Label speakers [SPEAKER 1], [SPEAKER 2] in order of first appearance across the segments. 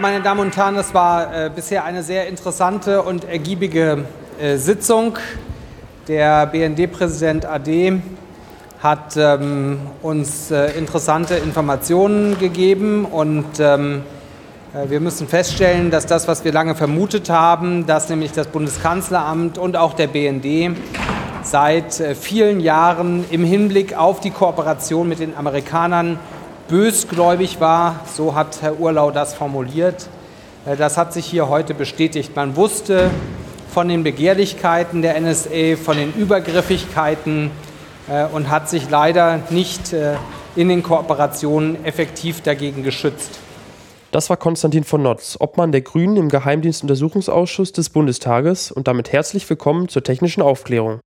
[SPEAKER 1] Meine Damen und Herren, das war äh, bisher eine sehr interessante und ergiebige äh, Sitzung. Der BND-Präsident AD hat ähm, uns äh, interessante Informationen gegeben und ähm, äh, wir müssen feststellen, dass das, was wir lange vermutet haben, dass nämlich das Bundeskanzleramt und auch der BND seit äh, vielen Jahren im Hinblick auf die Kooperation mit den Amerikanern bösgläubig war. So hat Herr Urlau das formuliert. Äh, das hat sich hier heute bestätigt. Man wusste von den Begehrlichkeiten der NSA, von den Übergriffigkeiten äh, und hat sich leider nicht in den Kooperationen effektiv dagegen geschützt.
[SPEAKER 2] Das war Konstantin von Notz, Obmann der Grünen im Geheimdienstuntersuchungsausschuss des Bundestages und damit herzlich willkommen zur technischen Aufklärung.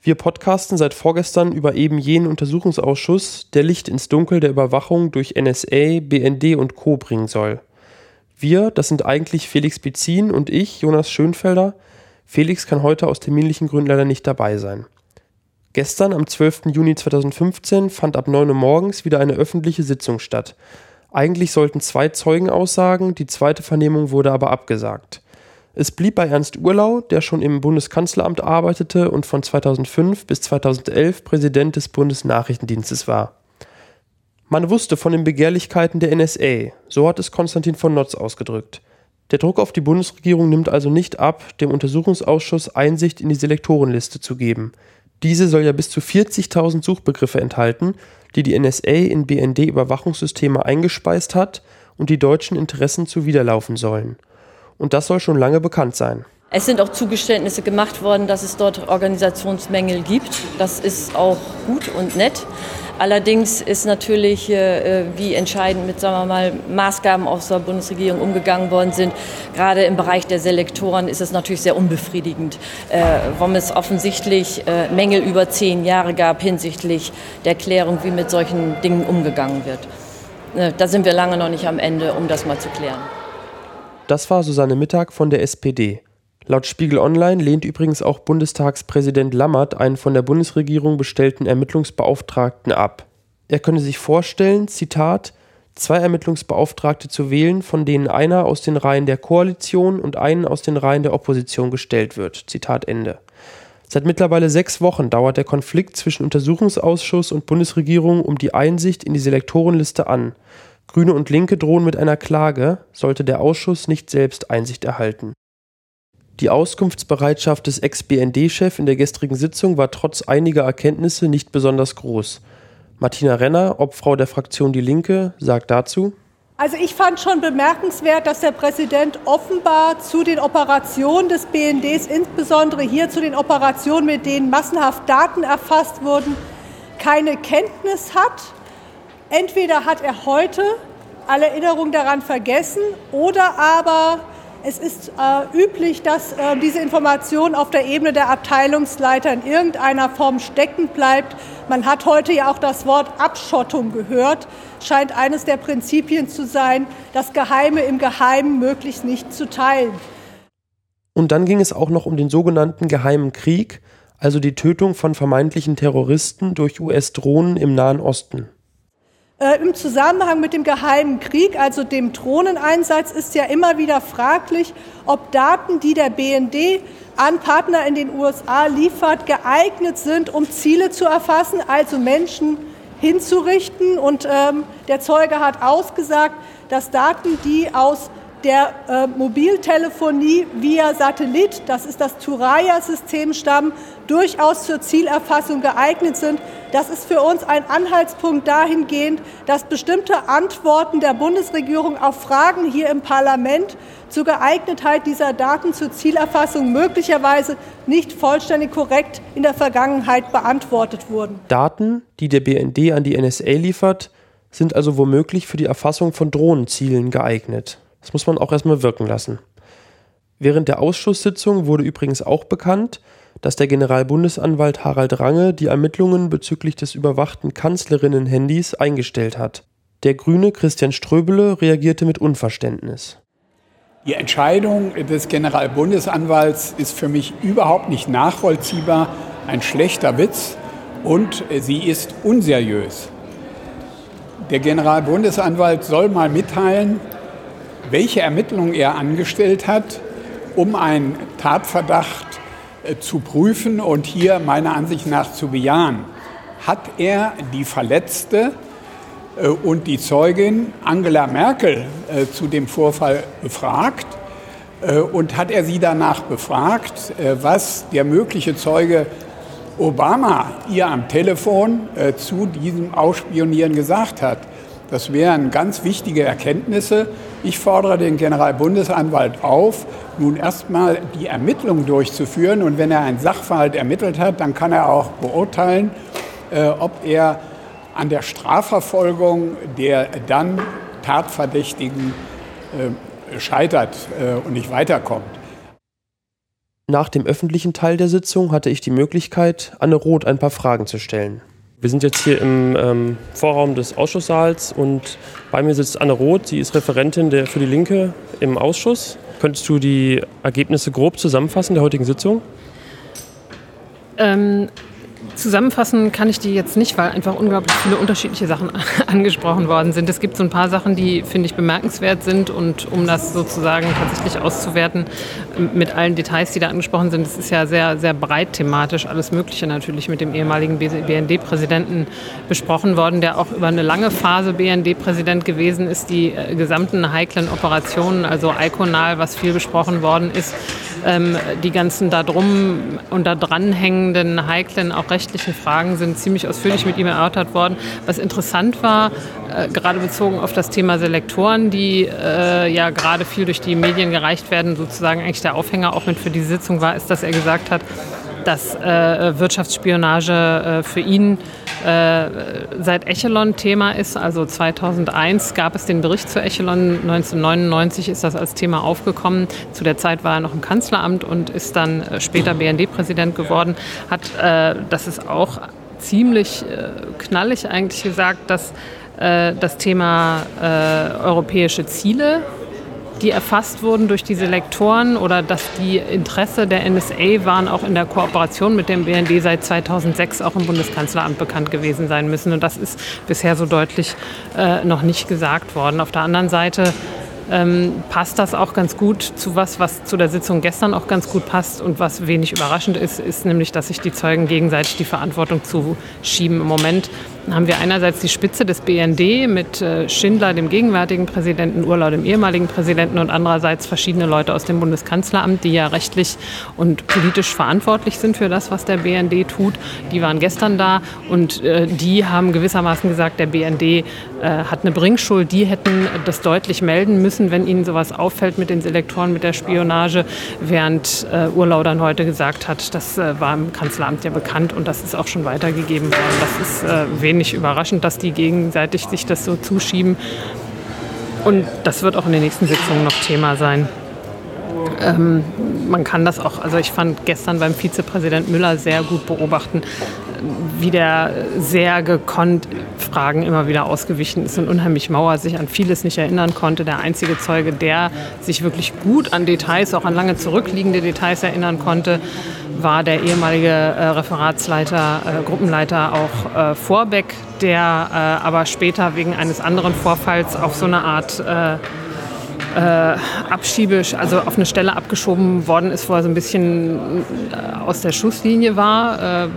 [SPEAKER 2] Wir podcasten seit vorgestern über eben jenen Untersuchungsausschuss, der Licht ins Dunkel der Überwachung durch NSA, BND und Co. bringen soll. Wir, das sind eigentlich Felix Bizin und ich, Jonas Schönfelder. Felix kann heute aus terminlichen Gründen leider nicht dabei sein. Gestern, am 12. Juni 2015, fand ab 9 Uhr morgens wieder eine öffentliche Sitzung statt. Eigentlich sollten zwei Zeugen aussagen, die zweite Vernehmung wurde aber abgesagt. Es blieb bei Ernst Urlau, der schon im Bundeskanzleramt arbeitete und von 2005 bis 2011 Präsident des Bundesnachrichtendienstes war. Man wusste von den Begehrlichkeiten der NSA, so hat es Konstantin von Notz ausgedrückt. Der Druck auf die Bundesregierung nimmt also nicht ab, dem Untersuchungsausschuss Einsicht in die Selektorenliste zu geben. Diese soll ja bis zu 40.000 Suchbegriffe enthalten, die die NSA in BND-Überwachungssysteme eingespeist hat und die deutschen Interessen zuwiderlaufen sollen und das soll schon lange bekannt sein.
[SPEAKER 3] Es sind auch Zugeständnisse gemacht worden, dass es dort Organisationsmängel gibt. Das ist auch gut und nett. Allerdings ist natürlich, äh, wie entscheidend mit sagen wir mal, Maßgaben aus der Bundesregierung umgegangen worden sind. Gerade im Bereich der Selektoren ist es natürlich sehr unbefriedigend, äh, warum es offensichtlich äh, Mängel über zehn Jahre gab hinsichtlich der Klärung, wie mit solchen Dingen umgegangen wird. Da sind wir lange noch nicht am Ende, um das mal zu klären.
[SPEAKER 2] Das war Susanne Mittag von der SPD. Laut Spiegel Online lehnt übrigens auch Bundestagspräsident Lammert einen von der Bundesregierung bestellten Ermittlungsbeauftragten ab. Er könne sich vorstellen, Zitat, zwei Ermittlungsbeauftragte zu wählen, von denen einer aus den Reihen der Koalition und einen aus den Reihen der Opposition gestellt wird. Zitat Ende. Seit mittlerweile sechs Wochen dauert der Konflikt zwischen Untersuchungsausschuss und Bundesregierung um die Einsicht in die Selektorenliste an. Grüne und Linke drohen mit einer Klage, sollte der Ausschuss nicht selbst Einsicht erhalten. Die Auskunftsbereitschaft des Ex-BND-Chefs in der gestrigen Sitzung war trotz einiger Erkenntnisse nicht besonders groß. Martina Renner, Obfrau der Fraktion Die Linke, sagt dazu,
[SPEAKER 4] also ich fand schon bemerkenswert, dass der Präsident offenbar zu den Operationen des BNDs, insbesondere hier zu den Operationen, mit denen massenhaft Daten erfasst wurden, keine Kenntnis hat Entweder hat er heute alle Erinnerungen daran vergessen oder aber es ist äh, üblich, dass äh, diese Information auf der Ebene der Abteilungsleiter in irgendeiner Form stecken bleibt. Man hat heute ja auch das Wort Abschottung gehört. Scheint eines der Prinzipien zu sein, das Geheime im Geheimen möglichst nicht zu teilen.
[SPEAKER 2] Und dann ging es auch noch um den sogenannten Geheimen Krieg, also die Tötung von vermeintlichen Terroristen durch US-Drohnen im Nahen Osten.
[SPEAKER 4] Äh, Im Zusammenhang mit dem Geheimen Krieg, also dem Drohneneinsatz, ist ja immer wieder fraglich, ob Daten, die der BND an Partner in den USA liefert, geeignet sind, um Ziele zu erfassen, also Menschen hinzurichten. Und ähm, der Zeuge hat ausgesagt, dass Daten, die aus der äh, Mobiltelefonie via Satellit, das ist das Turaya-System, stammen, durchaus zur Zielerfassung geeignet sind. Das ist für uns ein Anhaltspunkt dahingehend, dass bestimmte Antworten der Bundesregierung auf Fragen hier im Parlament zur Geeignetheit dieser Daten zur Zielerfassung möglicherweise nicht vollständig korrekt in der Vergangenheit beantwortet wurden.
[SPEAKER 2] Daten, die der BND an die NSA liefert, sind also womöglich für die Erfassung von Drohnenzielen geeignet. Das muss man auch erstmal wirken lassen. Während der Ausschusssitzung wurde übrigens auch bekannt, dass der Generalbundesanwalt Harald Range die Ermittlungen bezüglich des überwachten Kanzlerinnen-Handys eingestellt hat. Der Grüne Christian Ströbele reagierte mit Unverständnis.
[SPEAKER 5] Die Entscheidung des Generalbundesanwalts ist für mich überhaupt nicht nachvollziehbar, ein schlechter Witz und sie ist unseriös. Der Generalbundesanwalt soll mal mitteilen, welche Ermittlungen er angestellt hat, um einen Tatverdacht äh, zu prüfen und hier meiner Ansicht nach zu bejahen. Hat er die Verletzte äh, und die Zeugin Angela Merkel äh, zu dem Vorfall befragt? Und hat er sie danach befragt, was der mögliche Zeuge Obama ihr am Telefon zu diesem Ausspionieren gesagt hat? Das wären ganz wichtige Erkenntnisse. Ich fordere den Generalbundesanwalt auf, nun erstmal die Ermittlung durchzuführen. Und wenn er einen Sachverhalt ermittelt hat, dann kann er auch beurteilen, äh, ob er an der Strafverfolgung der dann Tatverdächtigen äh, scheitert äh, und nicht weiterkommt.
[SPEAKER 2] Nach dem öffentlichen Teil der Sitzung hatte ich die Möglichkeit, Anne Roth ein paar Fragen zu stellen. Wir sind jetzt hier im ähm, Vorraum des Ausschusssaals und bei mir sitzt Anne Roth, sie ist Referentin der, für die Linke im Ausschuss. Könntest du die Ergebnisse grob zusammenfassen der heutigen Sitzung?
[SPEAKER 6] Ähm, Zusammenfassen kann ich die jetzt nicht, weil einfach unglaublich viele unterschiedliche Sachen angesprochen worden sind. Es gibt so ein paar Sachen, die, finde ich, bemerkenswert sind und um das sozusagen tatsächlich auszuwerten mit allen Details, die da angesprochen sind, es ist ja sehr, sehr breit thematisch alles Mögliche natürlich mit dem ehemaligen BND-Präsidenten besprochen worden, der auch über eine lange Phase BND-Präsident gewesen ist, die äh, gesamten heiklen Operationen, also Iconal, was viel besprochen worden ist, ähm, die ganzen da drum und da dranhängenden heiklen, auch rechtlichen Fragen sind ziemlich ausführlich mit ihm erörtert worden. Was interessant war, äh, gerade bezogen auf das Thema Selektoren, die äh, ja gerade viel durch die Medien gereicht werden, sozusagen eigentlich der Aufhänger auch mit für die Sitzung war, ist, dass er gesagt hat, dass äh, Wirtschaftsspionage äh, für ihn äh, seit Echelon Thema ist. Also 2001 gab es den Bericht zu Echelon, 1999 ist das als Thema aufgekommen. Zu der Zeit war er noch im Kanzleramt und ist dann äh, später BND-Präsident geworden. Hat, äh, das ist auch ziemlich äh, knallig eigentlich gesagt, dass das Thema europäische Ziele die erfasst wurden durch diese Lektoren oder dass die Interesse der NSA waren auch in der Kooperation mit dem BND seit 2006 auch im Bundeskanzleramt bekannt gewesen sein müssen. Und das ist bisher so deutlich äh, noch nicht gesagt worden. Auf der anderen Seite ähm, passt das auch ganz gut zu was, was zu der Sitzung gestern auch ganz gut passt und was wenig überraschend ist, ist nämlich, dass sich die Zeugen gegenseitig die Verantwortung zuschieben. Im Moment haben wir einerseits die Spitze des BND mit äh, Schindler, dem gegenwärtigen Präsidenten, Urlau, dem ehemaligen Präsidenten und andererseits verschiedene Leute aus dem Bundeskanzleramt, die ja rechtlich und politisch verantwortlich sind für das, was der BND tut. Die waren gestern da und äh, die haben gewissermaßen gesagt, der BND äh, hat eine Bringschuld. Die hätten das deutlich melden müssen, wenn ihnen sowas auffällt mit den Selektoren, mit der Spionage, während Urlau dann heute gesagt hat, das war im Kanzleramt ja bekannt und das ist auch schon weitergegeben worden. Das ist wenig nicht überraschend, dass die gegenseitig sich das so zuschieben. Und das wird auch in den nächsten Sitzungen noch Thema sein. Ähm, man kann das auch, also ich fand gestern beim Vizepräsident Müller sehr gut beobachten, wie der sehr gekonnt Fragen immer wieder ausgewichen ist und unheimlich Mauer sich an vieles nicht erinnern konnte. Der einzige Zeuge, der sich wirklich gut an Details, auch an lange zurückliegende Details erinnern konnte, war der ehemalige äh, Referatsleiter, äh, Gruppenleiter auch äh, Vorbeck, der äh, aber später wegen eines anderen Vorfalls auf so eine Art äh, äh, abschiebisch, also auf eine Stelle abgeschoben worden ist, wo er so ein bisschen aus der Schusslinie war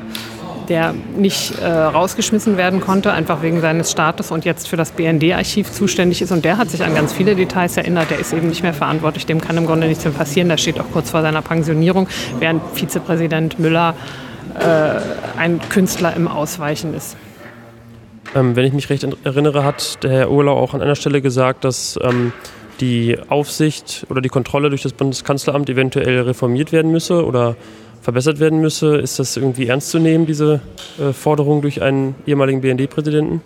[SPEAKER 6] der nicht äh, rausgeschmissen werden konnte, einfach wegen seines Status und jetzt für das BND-Archiv zuständig ist. Und der hat sich an ganz viele Details erinnert. Der ist eben nicht mehr verantwortlich. Dem kann im Grunde nichts mehr passieren. Der steht auch kurz vor seiner Pensionierung, während Vizepräsident Müller äh, ein Künstler im Ausweichen ist.
[SPEAKER 2] Ähm, wenn ich mich recht erinnere, hat der Herr Urlau auch an einer Stelle gesagt, dass ähm, die Aufsicht oder die Kontrolle durch das Bundeskanzleramt eventuell reformiert werden müsse oder verbessert werden müsse. Ist das irgendwie ernst zu nehmen, diese äh, Forderung durch einen ehemaligen BND-Präsidenten?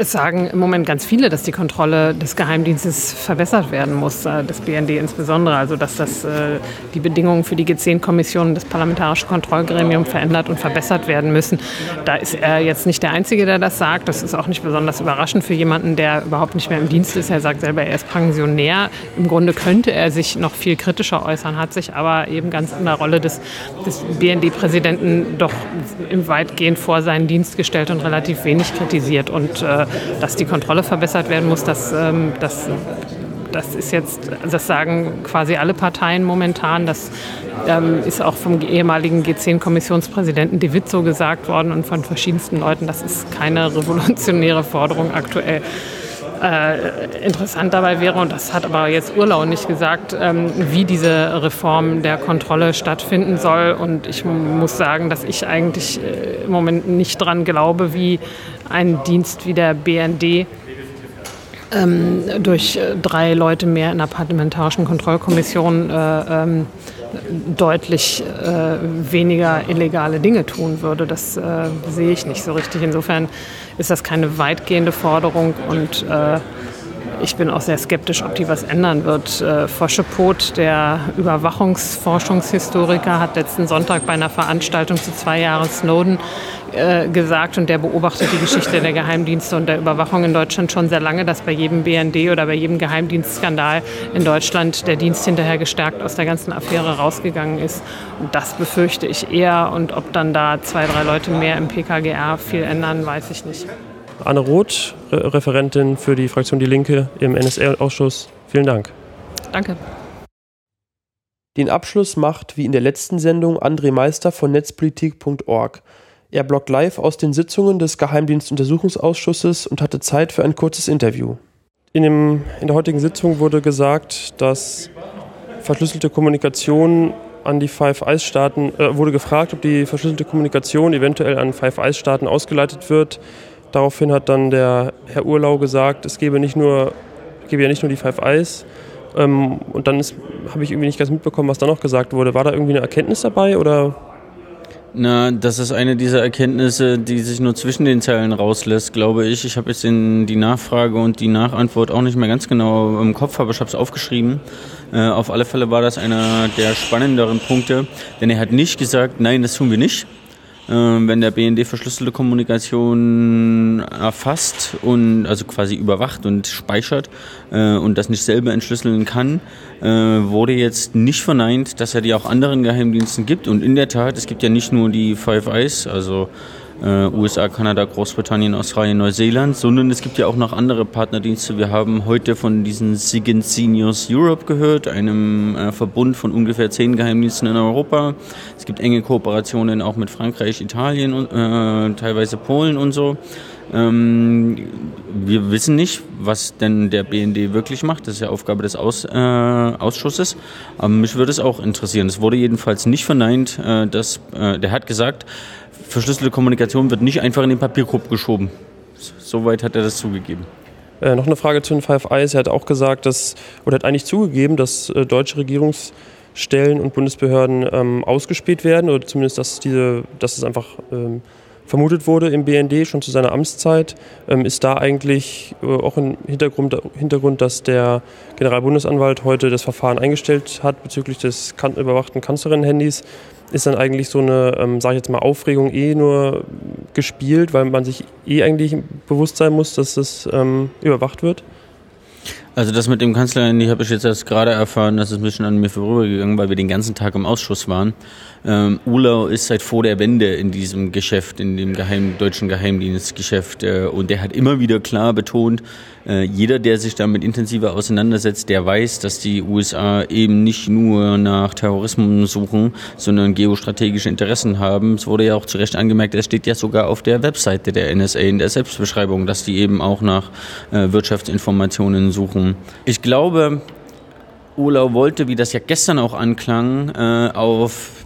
[SPEAKER 6] Es sagen im Moment ganz viele, dass die Kontrolle des Geheimdienstes verbessert werden muss, äh, des BND insbesondere. Also dass das äh, die Bedingungen für die G10-Kommission, das Parlamentarische Kontrollgremium verändert und verbessert werden müssen. Da ist er jetzt nicht der Einzige, der das sagt. Das ist auch nicht besonders überraschend für jemanden, der überhaupt nicht mehr im Dienst ist. Er sagt selber, er ist Pensionär. Im Grunde könnte er sich noch viel kritischer äußern, hat sich aber eben ganz in der Rolle des, des BND-Präsidenten doch weitgehend vor seinen Dienst gestellt und relativ wenig kritisiert. Und äh, dass die Kontrolle verbessert werden muss, dass, ähm, dass das ist jetzt, das sagen quasi alle Parteien momentan. Das ähm, ist auch vom ehemaligen G10-Kommissionspräsidenten De Witt so gesagt worden und von verschiedensten Leuten. Das ist keine revolutionäre Forderung aktuell. Äh, interessant dabei wäre, und das hat aber jetzt Urlau nicht gesagt, ähm, wie diese Reform der Kontrolle stattfinden soll. Und ich muss sagen, dass ich eigentlich äh, im Moment nicht dran glaube, wie ein Dienst wie der BND ähm, durch äh, drei Leute mehr in der Parlamentarischen Kontrollkommission äh, ähm, deutlich äh, weniger illegale Dinge tun würde. Das äh, sehe ich nicht so richtig. Insofern ist das keine weitgehende Forderung und äh, ich bin auch sehr skeptisch, ob die was ändern wird. Äh, Foschepot, der Überwachungsforschungshistoriker, hat letzten Sonntag bei einer Veranstaltung zu zwei Jahren Snowden äh, gesagt und der beobachtet die Geschichte der Geheimdienste und der Überwachung in Deutschland schon sehr lange, dass bei jedem BND oder bei jedem Geheimdienstskandal in Deutschland der Dienst hinterher gestärkt aus der ganzen Affäre rausgegangen ist. Und das befürchte ich eher. Und ob dann da zwei, drei Leute mehr im PKGR viel ändern, weiß ich nicht.
[SPEAKER 7] Anne Roth, Re Referentin für die Fraktion Die Linke im NSR-Ausschuss. Vielen Dank.
[SPEAKER 6] Danke.
[SPEAKER 7] Den Abschluss macht, wie in der letzten Sendung, André Meister von netzpolitik.org. Er bloggt live aus den Sitzungen des Geheimdienstuntersuchungsausschusses und hatte Zeit für ein kurzes Interview. In, dem, in der heutigen Sitzung wurde gesagt, dass verschlüsselte Kommunikation an die Five Eyes Staaten, äh, wurde gefragt, ob die verschlüsselte Kommunikation eventuell an Five Eyes Staaten ausgeleitet wird. Daraufhin hat dann der Herr Urlau gesagt, es gebe, nicht nur, gebe ja nicht nur die Five Eyes. Ähm, und dann habe ich irgendwie nicht ganz mitbekommen, was da noch gesagt wurde. War da irgendwie eine Erkenntnis dabei oder?
[SPEAKER 8] Na, das ist eine dieser Erkenntnisse, die sich nur zwischen den Zeilen rauslässt, glaube ich. Ich habe jetzt in die Nachfrage und die Nachantwort auch nicht mehr ganz genau im Kopf, aber ich habe es aufgeschrieben. Äh, auf alle Fälle war das einer der spannenderen Punkte, denn er hat nicht gesagt, nein, das tun wir nicht, wenn der BND verschlüsselte Kommunikation erfasst und also quasi überwacht und speichert äh, und das nicht selber entschlüsseln kann, äh, wurde jetzt nicht verneint, dass er die auch anderen Geheimdiensten gibt. Und in der Tat, es gibt ja nicht nur die Five Eyes, also äh, USA, Kanada, Großbritannien, Australien, Neuseeland, sondern es gibt ja auch noch andere Partnerdienste. Wir haben heute von diesen SIGINT Seniors Europe gehört, einem äh, Verbund von ungefähr zehn Geheimdiensten in Europa. Es gibt enge Kooperationen auch mit Frankreich, Italien und äh, teilweise Polen und so. Ähm, wir wissen nicht, was denn der BND wirklich macht. Das ist ja Aufgabe des Aus, äh, Ausschusses. Aber mich würde es auch interessieren. Es wurde jedenfalls nicht verneint, äh, dass äh, der hat gesagt, verschlüsselte Kommunikation wird nicht einfach in den Papierkorb geschoben. Soweit hat er das zugegeben.
[SPEAKER 7] Äh, noch eine Frage zu den Five Eyes. Er hat auch gesagt, dass, oder hat eigentlich zugegeben, dass äh, deutsche Regierungsstellen und Bundesbehörden ähm, ausgespäht werden oder zumindest, dass, diese, dass es einfach ähm, vermutet wurde im BND schon zu seiner Amtszeit. Ähm, ist da eigentlich äh, auch ein Hintergrund, Hintergrund, dass der Generalbundesanwalt heute das Verfahren eingestellt hat bezüglich des überwachten Kanzlerin-Handys? ist dann eigentlich so eine, ähm, sage ich jetzt mal, Aufregung eh nur gespielt, weil man sich eh eigentlich bewusst sein muss, dass es ähm, überwacht wird?
[SPEAKER 8] Also das mit dem Kanzler, die habe ich jetzt erst gerade erfahren, das ist ein bisschen an mir vorübergegangen, weil wir den ganzen Tag im Ausschuss waren. Ähm, Ulau ist seit vor der Wende in diesem Geschäft, in dem Geheim, deutschen Geheimdienstgeschäft. Äh, und der hat immer wieder klar betont, äh, jeder, der sich damit intensiver auseinandersetzt, der weiß, dass die USA eben nicht nur nach Terrorismus suchen, sondern geostrategische Interessen haben. Es wurde ja auch zu Recht angemerkt, es steht ja sogar auf der Webseite der NSA in der Selbstbeschreibung, dass die eben auch nach äh, Wirtschaftsinformationen suchen. Ich glaube, Ulau wollte, wie das ja gestern auch anklang, äh, auf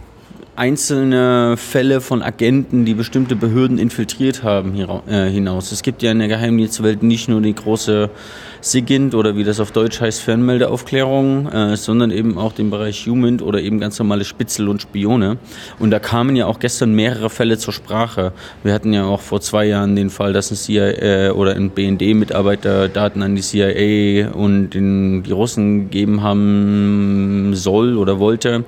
[SPEAKER 8] einzelne Fälle von Agenten, die bestimmte Behörden infiltriert haben, äh, hinaus. Es gibt ja in der Geheimdienstwelt nicht nur die große SIGINT oder wie das auf Deutsch heißt, Fernmeldeaufklärung, äh, sondern eben auch den Bereich Human oder eben ganz normale Spitzel und Spione. Und da kamen ja auch gestern mehrere Fälle zur Sprache. Wir hatten ja auch vor zwei Jahren den Fall, dass ein CIA äh, oder ein BND-Mitarbeiter Daten an die CIA und den, die Russen geben haben soll oder wollte.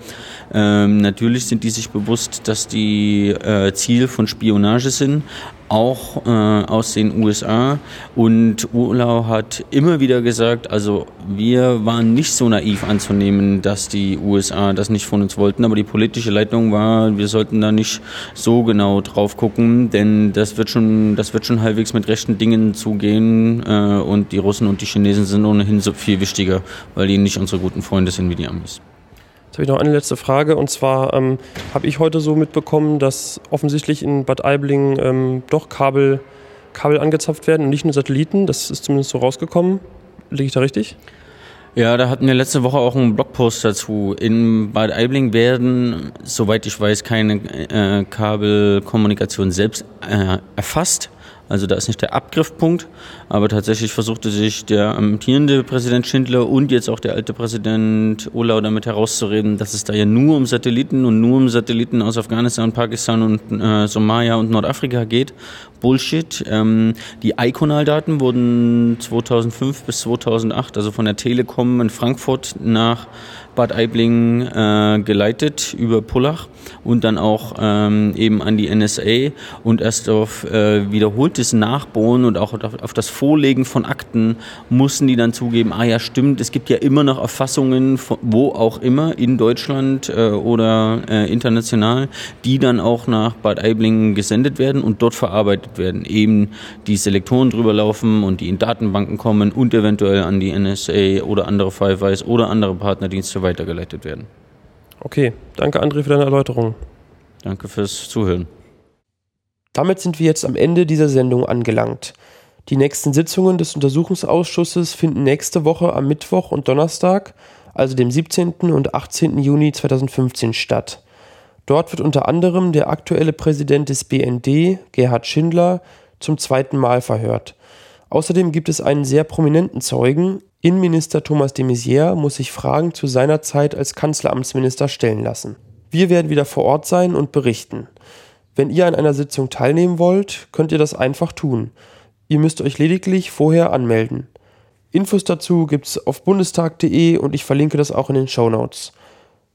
[SPEAKER 8] Ähm, natürlich sind diese sich bewusst, dass die äh, Ziel von Spionage sind, auch äh, aus den USA. Und Urlau hat immer wieder gesagt, also wir waren nicht so naiv anzunehmen, dass die USA das nicht von uns wollten, aber die politische Leitung war, wir sollten da nicht so genau drauf gucken, denn das wird schon, das wird schon halbwegs mit rechten Dingen zugehen äh, und die Russen und die Chinesen sind ohnehin so viel wichtiger, weil die nicht unsere guten Freunde sind wie die Amis.
[SPEAKER 2] Jetzt habe ich noch eine letzte Frage und zwar ähm, habe ich heute so mitbekommen, dass offensichtlich in Bad Aibling ähm, doch Kabel, Kabel angezapft werden und nicht nur Satelliten. Das ist zumindest so rausgekommen. Liege ich da richtig?
[SPEAKER 8] Ja, da hatten wir letzte Woche auch einen Blogpost dazu. In Bad Aibling werden, soweit ich weiß, keine äh, Kabelkommunikation selbst äh, erfasst. Also da ist nicht der Abgriffpunkt, aber tatsächlich versuchte sich der amtierende Präsident Schindler und jetzt auch der alte Präsident Olau damit herauszureden, dass es da ja nur um Satelliten und nur um Satelliten aus Afghanistan, Pakistan und äh, Somalia und Nordafrika geht. Bullshit. Ähm, die Iconal-Daten wurden 2005 bis 2008, also von der Telekom in Frankfurt nach Bad Aibling äh, geleitet über Pullach und dann auch ähm, eben an die NSA und erst auf äh, wiederholtes Nachbohren und auch auf, auf, das Vorlegen von Akten mussten die dann zugeben, ah ja stimmt, es gibt ja immer noch Erfassungen, von, wo auch immer, in Deutschland äh, oder äh, international, die dann auch nach Bad Aibling gesendet werden und dort verarbeitet werden. Eben die Selektoren drüber laufen und die in Datenbanken kommen und eventuell an die NSA oder andere Five Eyes oder andere Partnerdienste weitergeleitet werden.
[SPEAKER 2] Okay, danke André für deine Erläuterung.
[SPEAKER 8] Danke fürs Zuhören.
[SPEAKER 2] Damit sind wir jetzt am Ende dieser Sendung angelangt. Die nächsten Sitzungen des Untersuchungsausschusses finden nächste Woche am Mittwoch und Donnerstag, also dem 17. und 18. Juni 2015 statt. Dort wird unter anderem der aktuelle Präsident des BND, Gerhard Schindler, zum zweiten Mal verhört. Außerdem gibt es einen sehr prominenten Zeugen, Innenminister Thomas de Maizière muss sich Fragen zu seiner Zeit als Kanzleramtsminister stellen lassen. Wir werden wieder vor Ort sein und berichten. Wenn ihr an einer Sitzung teilnehmen wollt, könnt ihr das einfach tun. Ihr müsst euch lediglich vorher anmelden. Infos dazu gibt's auf bundestag.de und ich verlinke das auch in den Show Notes.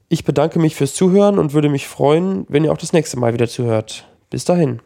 [SPEAKER 2] Ich bedanke mich fürs Zuhören und würde mich freuen, wenn ihr auch das nächste Mal wieder zuhört. Bis dahin.